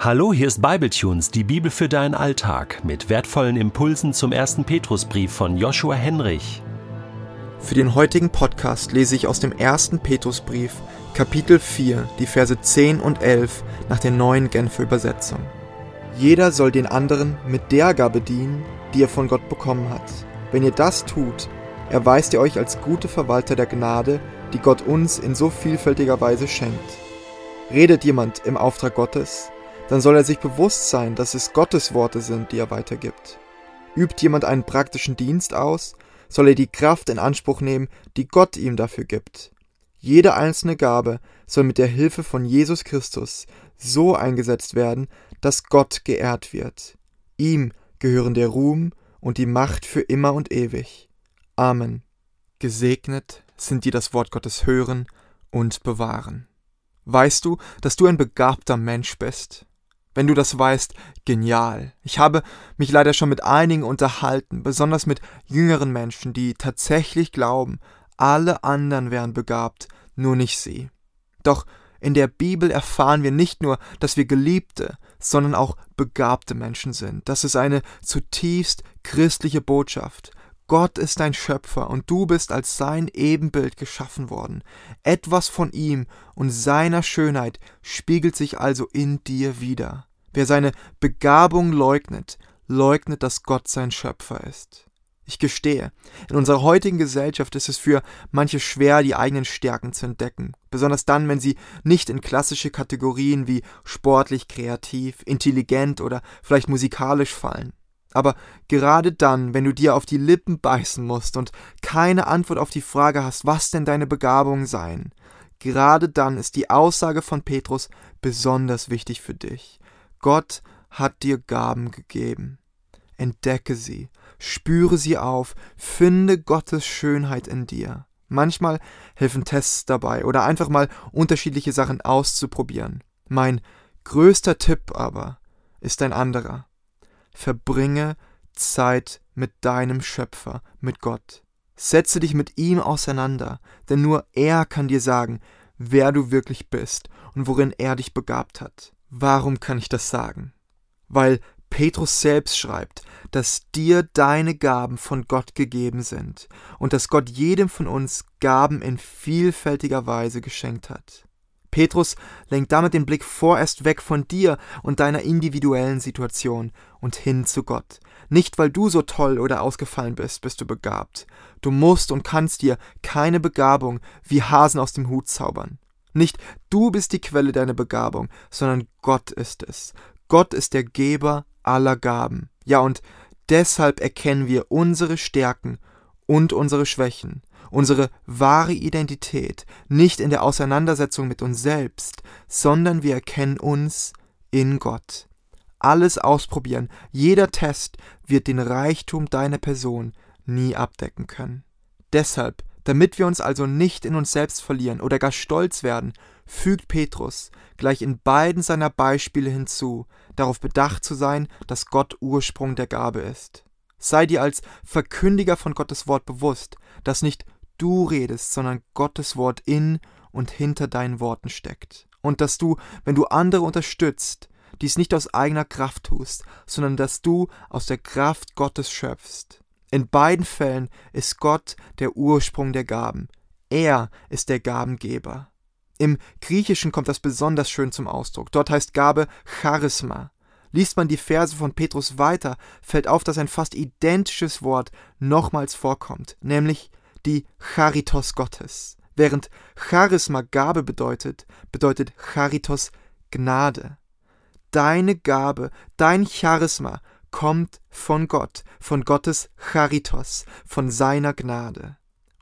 Hallo, hier ist Bibletunes, die Bibel für deinen Alltag, mit wertvollen Impulsen zum ersten Petrusbrief von Joshua Henrich. Für den heutigen Podcast lese ich aus dem ersten Petrusbrief, Kapitel 4, die Verse 10 und 11 nach der neuen Genfer Übersetzung. Jeder soll den anderen mit der Gabe dienen, die er von Gott bekommen hat. Wenn ihr das tut, erweist ihr euch als gute Verwalter der Gnade, die Gott uns in so vielfältiger Weise schenkt. Redet jemand im Auftrag Gottes, dann soll er sich bewusst sein, dass es Gottes Worte sind, die er weitergibt. Übt jemand einen praktischen Dienst aus, soll er die Kraft in Anspruch nehmen, die Gott ihm dafür gibt. Jede einzelne Gabe soll mit der Hilfe von Jesus Christus so eingesetzt werden, dass Gott geehrt wird. Ihm gehören der Ruhm und die Macht für immer und ewig. Amen. Gesegnet sind die das Wort Gottes hören und bewahren. Weißt du, dass du ein begabter Mensch bist? Wenn du das weißt, genial. Ich habe mich leider schon mit einigen unterhalten, besonders mit jüngeren Menschen, die tatsächlich glauben, alle anderen wären begabt, nur nicht sie. Doch in der Bibel erfahren wir nicht nur, dass wir geliebte, sondern auch begabte Menschen sind. Das ist eine zutiefst christliche Botschaft. Gott ist dein Schöpfer und du bist als sein Ebenbild geschaffen worden. Etwas von ihm und seiner Schönheit spiegelt sich also in dir wieder. Wer seine Begabung leugnet, leugnet, dass Gott sein Schöpfer ist. Ich gestehe, in unserer heutigen Gesellschaft ist es für manche schwer, die eigenen Stärken zu entdecken, besonders dann, wenn sie nicht in klassische Kategorien wie sportlich, kreativ, intelligent oder vielleicht musikalisch fallen. Aber gerade dann, wenn du dir auf die Lippen beißen musst und keine Antwort auf die Frage hast, was denn deine Begabungen seien, gerade dann ist die Aussage von Petrus besonders wichtig für dich. Gott hat dir Gaben gegeben. Entdecke sie, spüre sie auf, finde Gottes Schönheit in dir. Manchmal helfen Tests dabei oder einfach mal unterschiedliche Sachen auszuprobieren. Mein größter Tipp aber ist ein anderer. Verbringe Zeit mit deinem Schöpfer, mit Gott. Setze dich mit ihm auseinander, denn nur er kann dir sagen, wer du wirklich bist und worin er dich begabt hat. Warum kann ich das sagen? Weil Petrus selbst schreibt, dass dir deine Gaben von Gott gegeben sind und dass Gott jedem von uns Gaben in vielfältiger Weise geschenkt hat. Petrus lenkt damit den Blick vorerst weg von dir und deiner individuellen Situation und hin zu Gott. Nicht weil du so toll oder ausgefallen bist, bist du begabt. Du musst und kannst dir keine Begabung wie Hasen aus dem Hut zaubern. Nicht du bist die Quelle deiner Begabung, sondern Gott ist es. Gott ist der Geber aller Gaben. Ja, und deshalb erkennen wir unsere Stärken und unsere Schwächen, unsere wahre Identität nicht in der Auseinandersetzung mit uns selbst, sondern wir erkennen uns in Gott. Alles ausprobieren, jeder Test wird den Reichtum deiner Person nie abdecken können. Deshalb damit wir uns also nicht in uns selbst verlieren oder gar stolz werden, fügt Petrus gleich in beiden seiner Beispiele hinzu, darauf bedacht zu sein, dass Gott Ursprung der Gabe ist. Sei dir als Verkündiger von Gottes Wort bewusst, dass nicht du redest, sondern Gottes Wort in und hinter deinen Worten steckt. Und dass du, wenn du andere unterstützt, dies nicht aus eigener Kraft tust, sondern dass du aus der Kraft Gottes schöpfst. In beiden Fällen ist Gott der Ursprung der Gaben. Er ist der Gabengeber. Im Griechischen kommt das besonders schön zum Ausdruck. Dort heißt Gabe Charisma. Liest man die Verse von Petrus weiter, fällt auf, dass ein fast identisches Wort nochmals vorkommt, nämlich die Charitos Gottes. Während Charisma Gabe bedeutet, bedeutet Charitos Gnade. Deine Gabe, dein Charisma kommt von Gott, von Gottes Charitos, von seiner Gnade.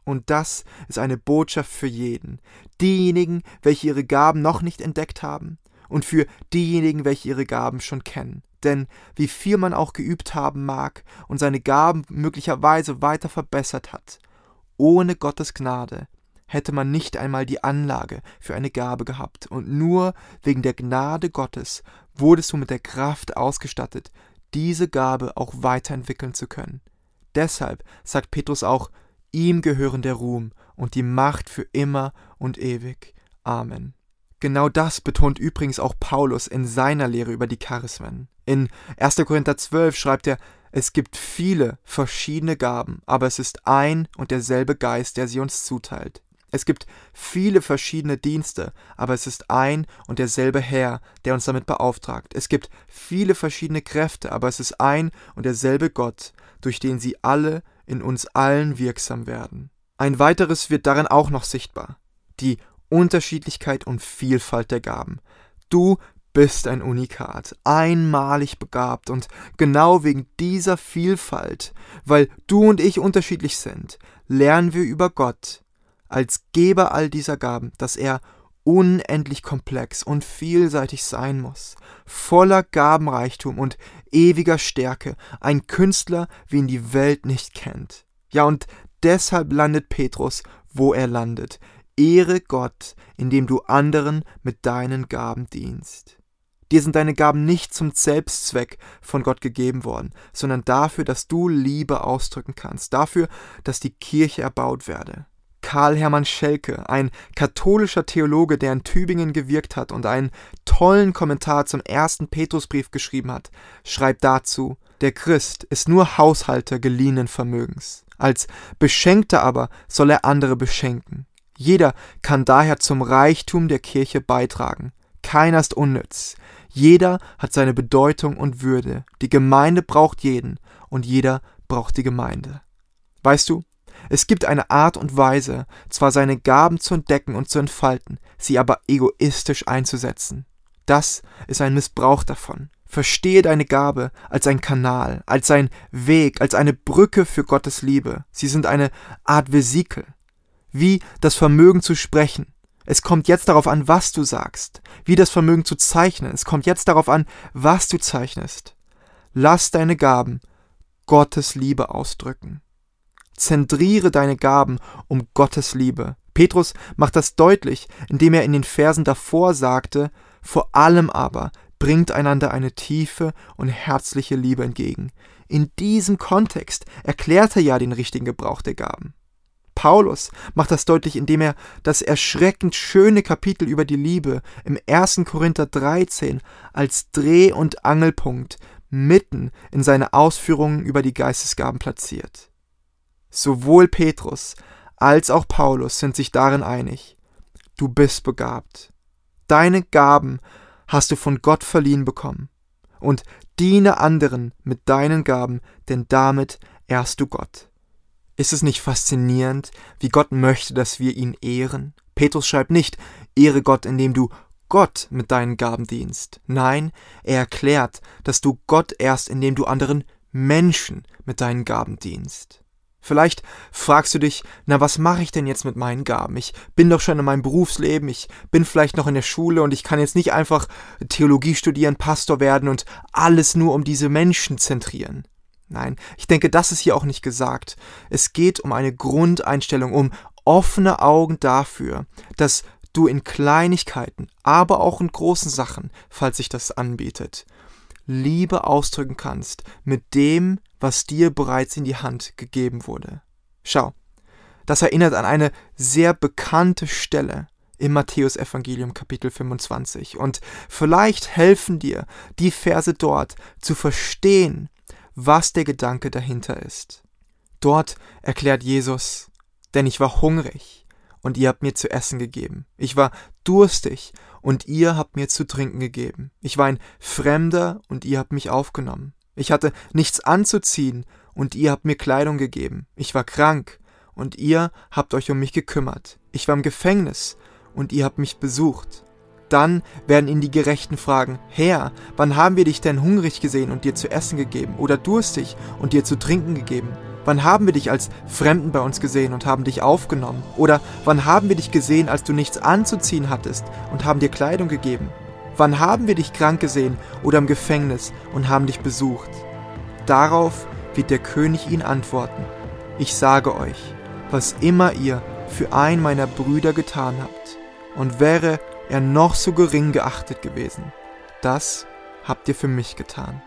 Und das ist eine Botschaft für jeden. Diejenigen, welche ihre Gaben noch nicht entdeckt haben, und für diejenigen, welche ihre Gaben schon kennen. Denn wie viel man auch geübt haben mag und seine Gaben möglicherweise weiter verbessert hat, ohne Gottes Gnade hätte man nicht einmal die Anlage für eine Gabe gehabt, und nur wegen der Gnade Gottes wurdest du mit der Kraft ausgestattet, diese Gabe auch weiterentwickeln zu können. Deshalb sagt Petrus auch, ihm gehören der Ruhm und die Macht für immer und ewig. Amen. Genau das betont übrigens auch Paulus in seiner Lehre über die Charismen. In 1. Korinther 12 schreibt er, es gibt viele verschiedene Gaben, aber es ist ein und derselbe Geist, der sie uns zuteilt. Es gibt viele verschiedene Dienste, aber es ist ein und derselbe Herr, der uns damit beauftragt. Es gibt viele verschiedene Kräfte, aber es ist ein und derselbe Gott, durch den sie alle in uns allen wirksam werden. Ein weiteres wird darin auch noch sichtbar. Die Unterschiedlichkeit und Vielfalt der Gaben. Du bist ein Unikat, einmalig begabt und genau wegen dieser Vielfalt, weil du und ich unterschiedlich sind, lernen wir über Gott, als Geber all dieser Gaben, dass er unendlich komplex und vielseitig sein muss, voller Gabenreichtum und ewiger Stärke, ein Künstler, wie ihn die Welt nicht kennt. Ja, und deshalb landet Petrus, wo er landet. Ehre Gott, indem du anderen mit deinen Gaben dienst. Dir sind deine Gaben nicht zum Selbstzweck von Gott gegeben worden, sondern dafür, dass du Liebe ausdrücken kannst, dafür, dass die Kirche erbaut werde. Karl Hermann Schelke, ein katholischer Theologe, der in Tübingen gewirkt hat und einen tollen Kommentar zum ersten Petrusbrief geschrieben hat, schreibt dazu, der Christ ist nur Haushalter geliehenen Vermögens. Als Beschenkter aber soll er andere beschenken. Jeder kann daher zum Reichtum der Kirche beitragen. Keiner ist unnütz. Jeder hat seine Bedeutung und Würde. Die Gemeinde braucht jeden und jeder braucht die Gemeinde. Weißt du, es gibt eine Art und Weise, zwar seine Gaben zu entdecken und zu entfalten, sie aber egoistisch einzusetzen. Das ist ein Missbrauch davon. Verstehe deine Gabe als ein Kanal, als ein Weg, als eine Brücke für Gottes Liebe. Sie sind eine Art Vesikel. Wie das Vermögen zu sprechen. Es kommt jetzt darauf an, was du sagst. Wie das Vermögen zu zeichnen. Es kommt jetzt darauf an, was du zeichnest. Lass deine Gaben Gottes Liebe ausdrücken. Zentriere deine Gaben um Gottes Liebe. Petrus macht das deutlich, indem er in den Versen davor sagte, vor allem aber bringt einander eine tiefe und herzliche Liebe entgegen. In diesem Kontext erklärt er ja den richtigen Gebrauch der Gaben. Paulus macht das deutlich, indem er das erschreckend schöne Kapitel über die Liebe im 1. Korinther 13 als Dreh- und Angelpunkt mitten in seine Ausführungen über die Geistesgaben platziert. Sowohl Petrus als auch Paulus sind sich darin einig. Du bist begabt. Deine Gaben hast du von Gott verliehen bekommen. Und diene anderen mit deinen Gaben, denn damit ehrst du Gott. Ist es nicht faszinierend, wie Gott möchte, dass wir ihn ehren? Petrus schreibt nicht, ehre Gott, indem du Gott mit deinen Gaben dienst. Nein, er erklärt, dass du Gott ehrst, indem du anderen Menschen mit deinen Gaben dienst. Vielleicht fragst du dich, na was mache ich denn jetzt mit meinen Gaben? Ich bin doch schon in meinem Berufsleben, ich bin vielleicht noch in der Schule und ich kann jetzt nicht einfach Theologie studieren, Pastor werden und alles nur um diese Menschen zentrieren. Nein, ich denke, das ist hier auch nicht gesagt. Es geht um eine Grundeinstellung, um offene Augen dafür, dass du in Kleinigkeiten, aber auch in großen Sachen, falls sich das anbietet, Liebe ausdrücken kannst mit dem, was dir bereits in die Hand gegeben wurde. Schau, das erinnert an eine sehr bekannte Stelle im Matthäusevangelium Kapitel 25 und vielleicht helfen dir die Verse dort zu verstehen, was der Gedanke dahinter ist. Dort erklärt Jesus, denn ich war hungrig und ihr habt mir zu essen gegeben. Ich war durstig und ihr habt mir zu trinken gegeben. Ich war ein Fremder und ihr habt mich aufgenommen. Ich hatte nichts anzuziehen, und ihr habt mir Kleidung gegeben. Ich war krank, und ihr habt euch um mich gekümmert. Ich war im Gefängnis, und ihr habt mich besucht. Dann werden ihn die Gerechten fragen, Herr, wann haben wir dich denn hungrig gesehen und dir zu essen gegeben, oder durstig und dir zu trinken gegeben? Wann haben wir dich als Fremden bei uns gesehen und haben dich aufgenommen? Oder wann haben wir dich gesehen, als du nichts anzuziehen hattest und haben dir Kleidung gegeben? Wann haben wir dich krank gesehen oder im Gefängnis und haben dich besucht? Darauf wird der König ihn antworten. Ich sage euch, was immer ihr für einen meiner Brüder getan habt, und wäre er noch so gering geachtet gewesen, das habt ihr für mich getan.